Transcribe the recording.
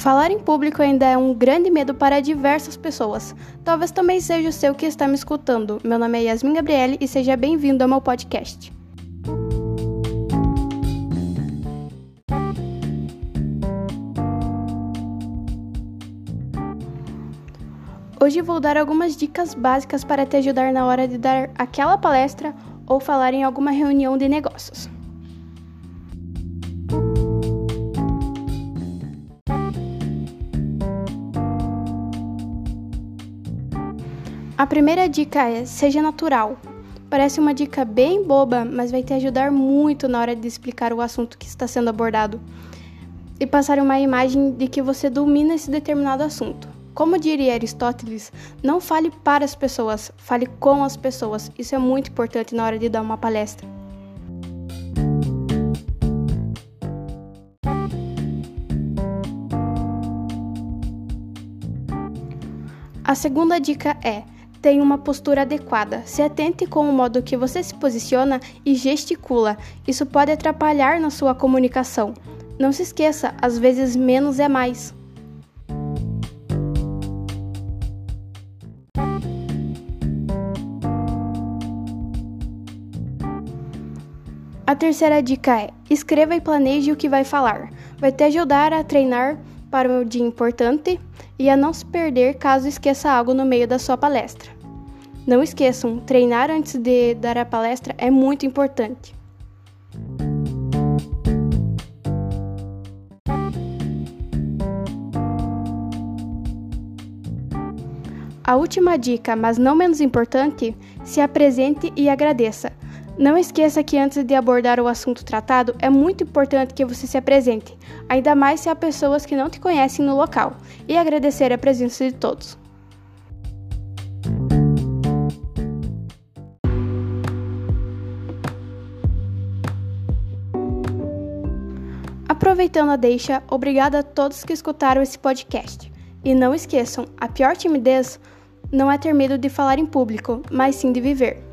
Falar em público ainda é um grande medo para diversas pessoas. Talvez também seja o seu que está me escutando. Meu nome é Yasmin Gabriele e seja bem-vindo ao meu podcast. Hoje vou dar algumas dicas básicas para te ajudar na hora de dar aquela palestra ou falar em alguma reunião de negócios. A primeira dica é: seja natural. Parece uma dica bem boba, mas vai te ajudar muito na hora de explicar o assunto que está sendo abordado e passar uma imagem de que você domina esse determinado assunto. Como diria Aristóteles, não fale para as pessoas, fale com as pessoas. Isso é muito importante na hora de dar uma palestra. A segunda dica é: tenha uma postura adequada. Se atente com o modo que você se posiciona e gesticula. Isso pode atrapalhar na sua comunicação. Não se esqueça, às vezes menos é mais. A terceira dica é: escreva e planeje o que vai falar. Vai te ajudar a treinar para o dia importante e a não se perder caso esqueça algo no meio da sua palestra. Não esqueçam, treinar antes de dar a palestra é muito importante. A última dica, mas não menos importante, se apresente e agradeça. Não esqueça que antes de abordar o assunto tratado, é muito importante que você se apresente, ainda mais se há pessoas que não te conhecem no local, e agradecer a presença de todos. Aproveitando a deixa, obrigada a todos que escutaram esse podcast. E não esqueçam, a pior timidez não é ter medo de falar em público, mas sim de viver.